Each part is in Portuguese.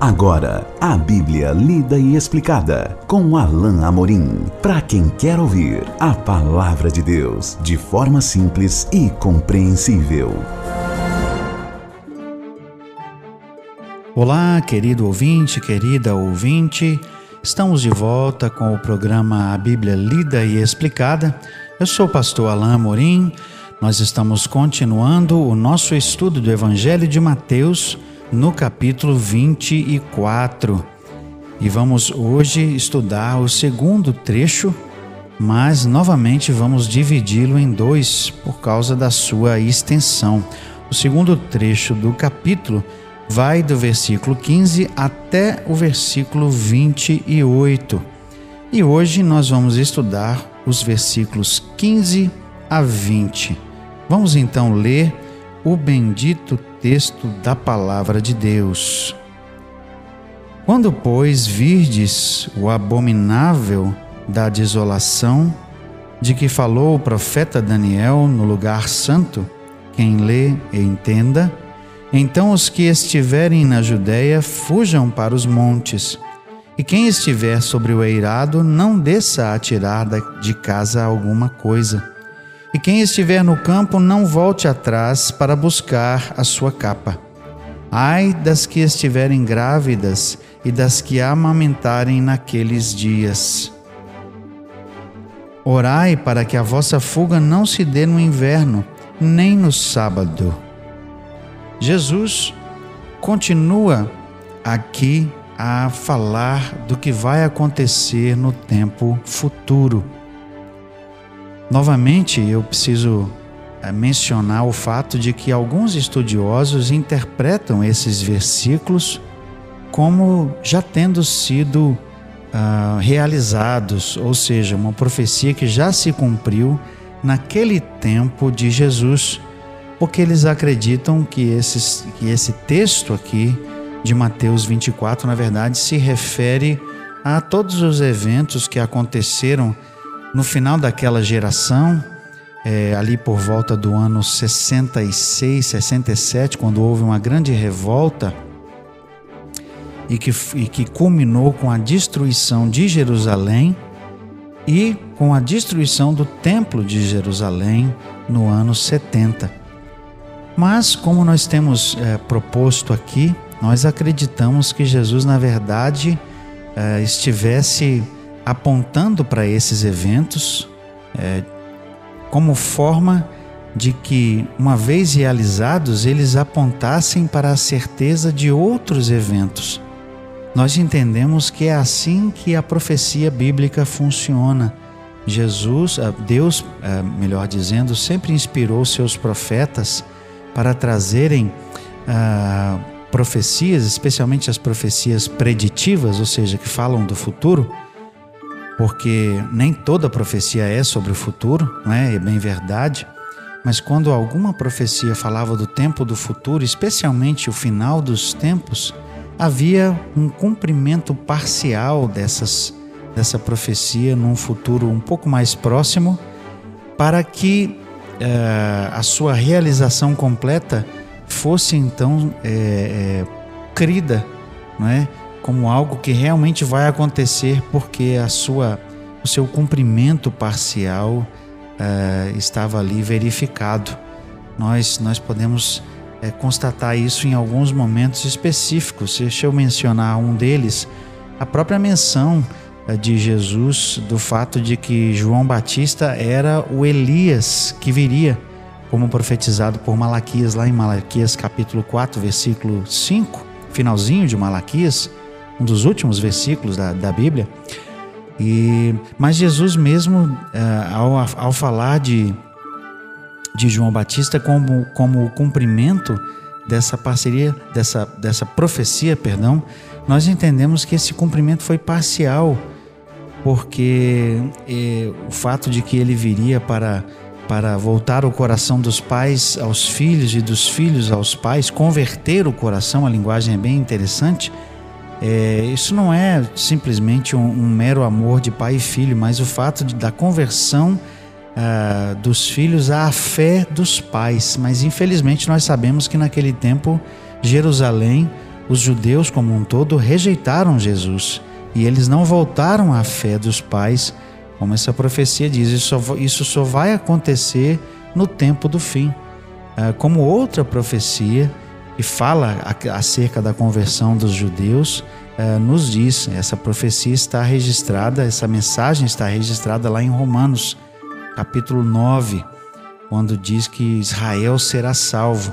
Agora, a Bíblia lida e explicada com Alain Amorim. Para quem quer ouvir a palavra de Deus de forma simples e compreensível. Olá, querido ouvinte, querida ouvinte. Estamos de volta com o programa A Bíblia Lida e Explicada. Eu sou o pastor Alain Amorim. Nós estamos continuando o nosso estudo do Evangelho de Mateus no capítulo 24. E vamos hoje estudar o segundo trecho, mas novamente vamos dividi-lo em dois por causa da sua extensão. O segundo trecho do capítulo vai do versículo 15 até o versículo 28. E hoje nós vamos estudar os versículos 15 a 20. Vamos então ler o bendito texto da palavra de Deus. Quando, pois, virdes o abominável da desolação, de que falou o profeta Daniel no lugar santo, quem lê e entenda, então os que estiverem na Judéia fujam para os montes, e quem estiver sobre o eirado não desça a tirar de casa alguma coisa e quem estiver no campo, não volte atrás para buscar a sua capa. Ai das que estiverem grávidas e das que amamentarem naqueles dias. Orai para que a vossa fuga não se dê no inverno, nem no sábado. Jesus continua aqui a falar do que vai acontecer no tempo futuro. Novamente, eu preciso eh, mencionar o fato de que alguns estudiosos interpretam esses versículos como já tendo sido uh, realizados, ou seja, uma profecia que já se cumpriu naquele tempo de Jesus, porque eles acreditam que, esses, que esse texto aqui de Mateus 24, na verdade, se refere a todos os eventos que aconteceram no final daquela geração, é, ali por volta do ano 66, 67, quando houve uma grande revolta e que, e que culminou com a destruição de Jerusalém e com a destruição do Templo de Jerusalém no ano 70. Mas, como nós temos é, proposto aqui, nós acreditamos que Jesus, na verdade, é, estivesse apontando para esses eventos é, como forma de que, uma vez realizados, eles apontassem para a certeza de outros eventos. Nós entendemos que é assim que a profecia bíblica funciona. Jesus, Deus, é, melhor dizendo, sempre inspirou seus profetas para trazerem ah, profecias, especialmente as profecias preditivas, ou seja, que falam do futuro porque nem toda profecia é sobre o futuro, não é? É bem verdade. Mas quando alguma profecia falava do tempo do futuro, especialmente o final dos tempos, havia um cumprimento parcial dessas, dessa profecia num futuro um pouco mais próximo, para que uh, a sua realização completa fosse então é, é, crida, não é? Como algo que realmente vai acontecer porque a sua, o seu cumprimento parcial uh, estava ali verificado. Nós, nós podemos uh, constatar isso em alguns momentos específicos. Deixa eu mencionar um deles, a própria menção uh, de Jesus do fato de que João Batista era o Elias que viria, como profetizado por Malaquias, lá em Malaquias capítulo 4, versículo 5, finalzinho de Malaquias um dos últimos versículos da, da Bíblia. E, mas Jesus mesmo, é, ao, ao falar de, de João Batista como, como o cumprimento dessa parceria, dessa, dessa profecia, perdão, nós entendemos que esse cumprimento foi parcial, porque é, o fato de que ele viria para, para voltar o coração dos pais aos filhos e dos filhos aos pais, converter o coração, a linguagem é bem interessante, é, isso não é simplesmente um, um, mero amor de pai e filho, mas o fato de, da conversão uh, dos filhos à fé dos pais. Mas infelizmente nós sabemos que naquele tempo Jerusalém os judeus como um todo rejeitaram Jesus e eles não voltaram à fé dos pais, como essa profecia diz. Isso só, isso só vai acontecer no tempo do fim. Ah, como outra profecia que fala acerca da conversão dos judeus, ah, nos diz, essa profecia está registrada, essa mensagem está registrada lá em Romanos, capítulo 9, quando diz que Israel será salvo.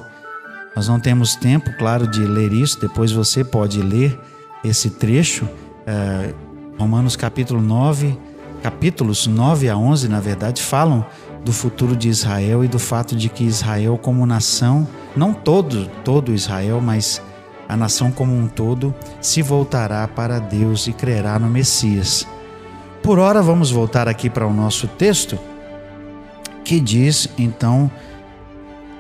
Nós não temos tempo, claro, de ler isso, depois você pode ler esse trecho, ah, Romanos capítulo 9, capítulos 9 a 11, na verdade, falam do futuro de Israel e do fato de que Israel como nação, não todo, todo Israel, mas a nação como um todo se voltará para Deus e crerá no Messias. Por ora vamos voltar aqui para o nosso texto, que diz então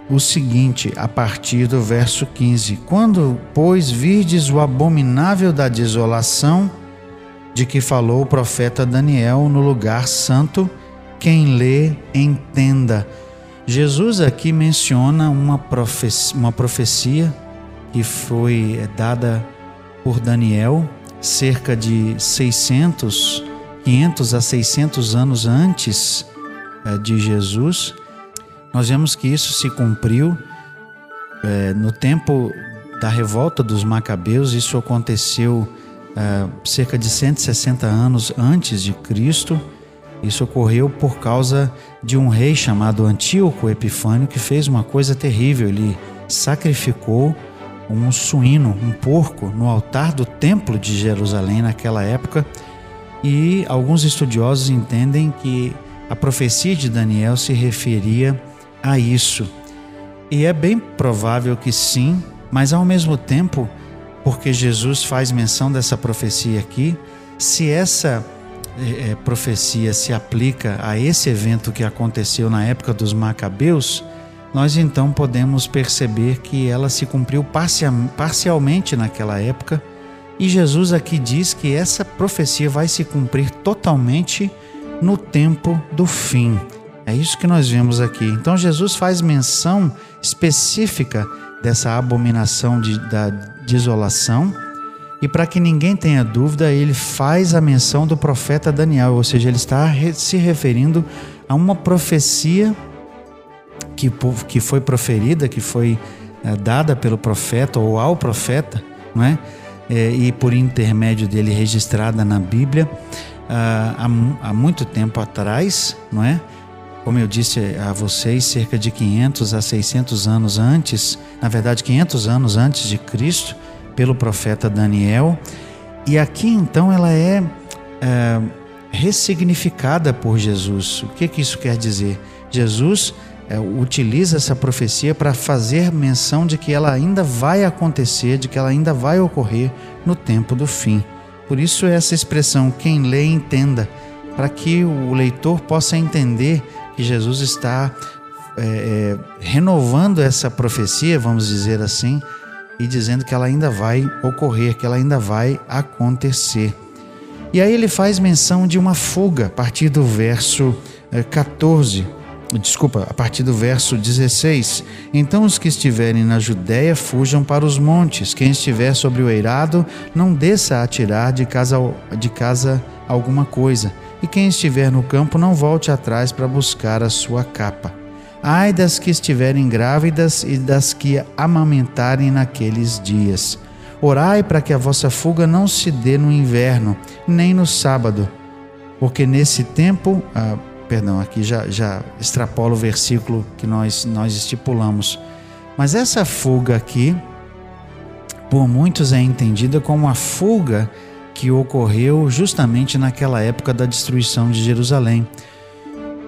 o seguinte, a partir do verso 15: Quando, pois, virdes o abominável da desolação, de que falou o profeta Daniel no lugar santo, quem lê, entenda. Jesus aqui menciona uma profecia, uma profecia que foi dada por Daniel cerca de 600, 500 a 600 anos antes eh, de Jesus. Nós vemos que isso se cumpriu é, no tempo da revolta dos Macabeus. Isso aconteceu uh, cerca de 160 anos antes de Cristo. Isso ocorreu por causa de um rei chamado Antíoco Epifânio que fez uma coisa terrível. Ele sacrificou um suíno, um porco, no altar do templo de Jerusalém naquela época. E alguns estudiosos entendem que a profecia de Daniel se referia a isso. E é bem provável que sim, mas ao mesmo tempo porque Jesus faz menção dessa profecia aqui. Se essa é, profecia se aplica a esse evento que aconteceu na época dos Macabeus, nós então podemos perceber que ela se cumpriu parcialmente naquela época. E Jesus aqui diz que essa profecia vai se cumprir totalmente no tempo do fim. É isso que nós vemos aqui. Então Jesus faz menção específica dessa abominação de, da desolação. E para que ninguém tenha dúvida, ele faz a menção do profeta Daniel, ou seja, ele está se referindo a uma profecia que, que foi proferida, que foi é, dada pelo profeta ou ao profeta, não é? é e por intermédio dele registrada na Bíblia ah, há, há muito tempo atrás, não é? como eu disse a vocês, cerca de 500 a 600 anos antes, na verdade 500 anos antes de Cristo, pelo profeta Daniel. E aqui então ela é, é ressignificada por Jesus. O que, que isso quer dizer? Jesus é, utiliza essa profecia para fazer menção de que ela ainda vai acontecer, de que ela ainda vai ocorrer no tempo do fim. Por isso essa expressão, quem lê entenda, para que o leitor possa entender que Jesus está é, é, renovando essa profecia, vamos dizer assim, e dizendo que ela ainda vai ocorrer, que ela ainda vai acontecer. E aí ele faz menção de uma fuga a partir do verso 14. É, desculpa, a partir do verso 16. Então os que estiverem na Judéia fujam para os montes. Quem estiver sobre o eirado, não desça a tirar de casa, de casa alguma coisa e quem estiver no campo não volte atrás para buscar a sua capa. Ai das que estiverem grávidas e das que amamentarem naqueles dias. Orai para que a vossa fuga não se dê no inverno, nem no sábado, porque nesse tempo, ah, perdão, aqui já, já extrapola o versículo que nós, nós estipulamos, mas essa fuga aqui, por muitos é entendida como a fuga que ocorreu justamente naquela época da destruição de Jerusalém.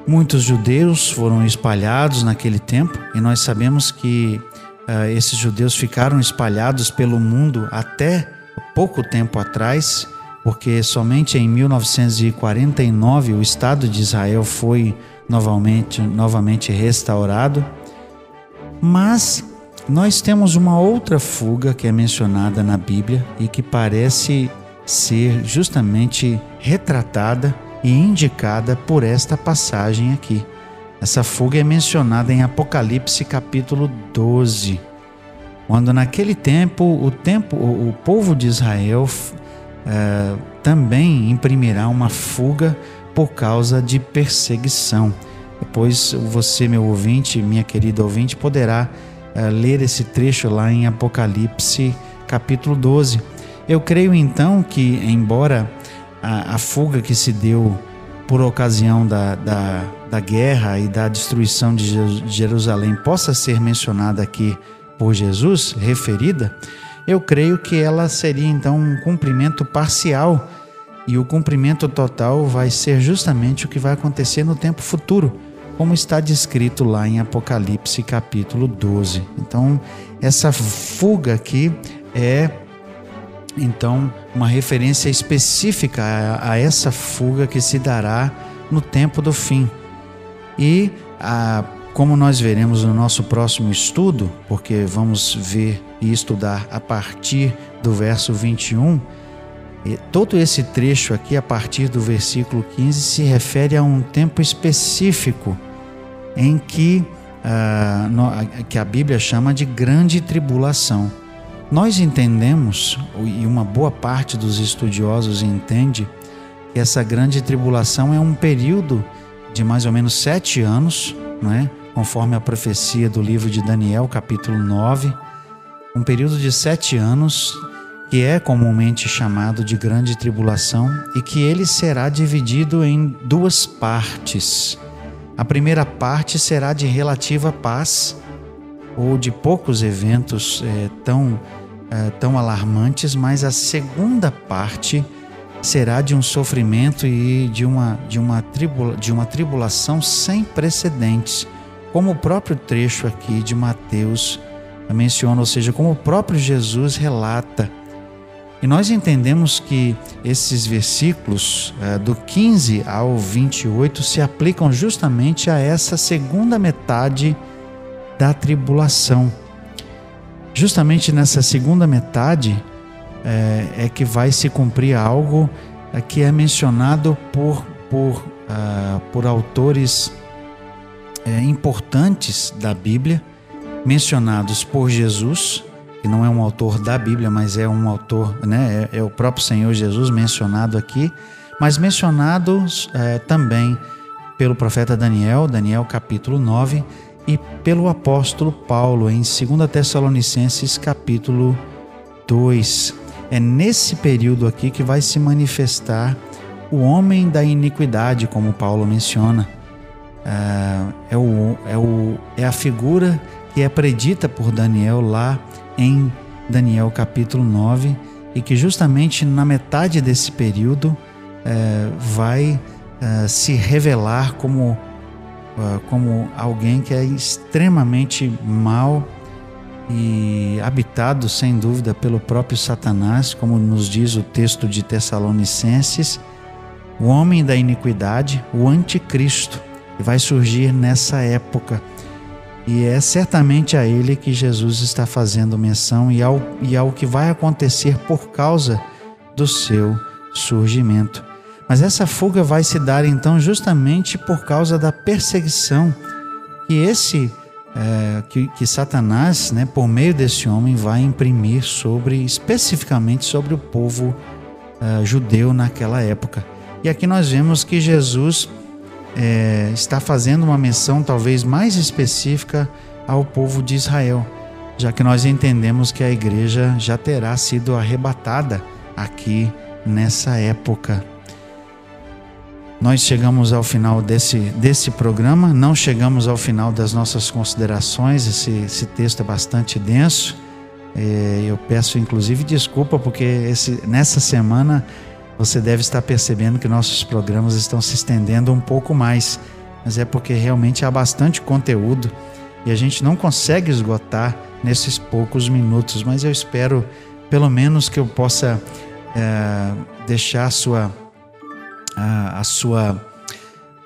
Muitos judeus foram espalhados naquele tempo e nós sabemos que uh, esses judeus ficaram espalhados pelo mundo até pouco tempo atrás, porque somente em 1949 o Estado de Israel foi novamente, novamente restaurado. Mas nós temos uma outra fuga que é mencionada na Bíblia e que parece ser justamente retratada e indicada por esta passagem aqui. Essa fuga é mencionada em Apocalipse capítulo 12. quando naquele tempo o tempo o, povo de Israel uh, também imprimirá uma fuga por causa de perseguição. Depois você, meu ouvinte, minha querida ouvinte, poderá uh, ler esse trecho lá em Apocalipse capítulo 12. Eu creio então que, embora a, a fuga que se deu por ocasião da, da, da, guerra e da destruição de Jerusalém possa ser mencionada aqui por Jesus, referida, eu creio que ela seria então um cumprimento parcial e o cumprimento total vai ser justamente o que vai acontecer no tempo futuro, como está descrito lá em Apocalipse capítulo 12. Então, essa fuga aqui é então uma referência específica a, a essa fuga que se dará no tempo do fim. E a como nós veremos no nosso próximo estudo, porque vamos ver e estudar a partir do verso 21, todo esse trecho aqui, a partir do versículo 15, se refere a um tempo específico em que, uh, que a Bíblia chama de grande tribulação. Nós entendemos, e uma boa parte dos estudiosos entende, que essa grande tribulação é um período de mais ou menos sete anos, é? conforme a profecia do livro de Daniel, capítulo 9, um período de sete anos que é comumente chamado de grande tribulação e que ele será dividido em duas partes. A primeira parte será de relativa paz ou de poucos eventos é, tão, é, tão alarmantes, mas a segunda parte será de um sofrimento e de uma, de uma, tribula, de uma tribulação sem precedentes como o próprio trecho aqui de Mateus menciona, ou seja, como o próprio Jesus relata. E nós entendemos que esses versículos, eh, do 15 ao 28, se aplicam justamente a essa segunda metade da tribulação. Justamente nessa segunda metade é, é que vai se cumprir algo é, que é mencionado por, por, uh, por autores é, importantes da Bíblia, mencionados por Jesus, que não é um autor da Bíblia, mas é um autor, né, é, é o próprio Senhor Jesus mencionado aqui, mas mencionados é, também pelo profeta Daniel, Daniel capítulo 9, e pelo apóstolo Paulo em 2 Tessalonicenses capítulo 2. É nesse período aqui que vai se manifestar o homem da iniquidade, como Paulo menciona é, o, é, o, é a figura que é predita por Daniel lá em Daniel capítulo 9 e que justamente na metade desse período é, vai é, se revelar como, é, como alguém que é extremamente mal e habitado sem dúvida pelo próprio Satanás, como nos diz o texto de Tessalonicenses, o homem da iniquidade, o anticristo vai surgir nessa época. E é certamente a ele que Jesus está fazendo menção e ao, e ao que vai acontecer por causa do seu surgimento. Mas essa fuga vai se dar então justamente por causa da perseguição que esse é, que, que, Satanás, né, por meio desse homem, vai imprimir sobre especificamente sobre o povo é, judeu naquela época. E aqui nós vemos que Jesus é, está fazendo uma menção talvez mais específica ao povo de Israel, já que nós entendemos que a igreja já terá sido arrebatada aqui nessa época. Nós chegamos ao final desse, desse programa, não chegamos ao final das nossas considerações, esse, esse texto é bastante denso. É, eu peço inclusive desculpa porque esse, nessa semana você deve estar percebendo que nossos programas estão se estendendo um pouco mais, mas é porque realmente há bastante conteúdo e a gente não consegue esgotar nesses poucos minutos. Mas eu espero, pelo menos, que eu possa é, deixar a sua, a, a sua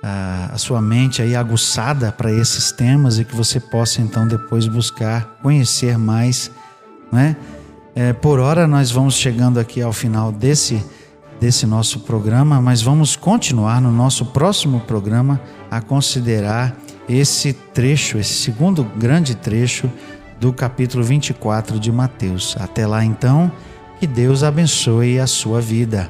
a, a, sua mente aí aguçada para esses temas e que você possa então depois buscar conhecer mais, né? É, por hora nós vamos chegando aqui ao final desse desse nosso programa, mas vamos continuar no nosso próximo programa a considerar esse trecho, esse segundo grande trecho do capítulo 24 de Mateus. Até lá então, que Deus abençoe a sua vida.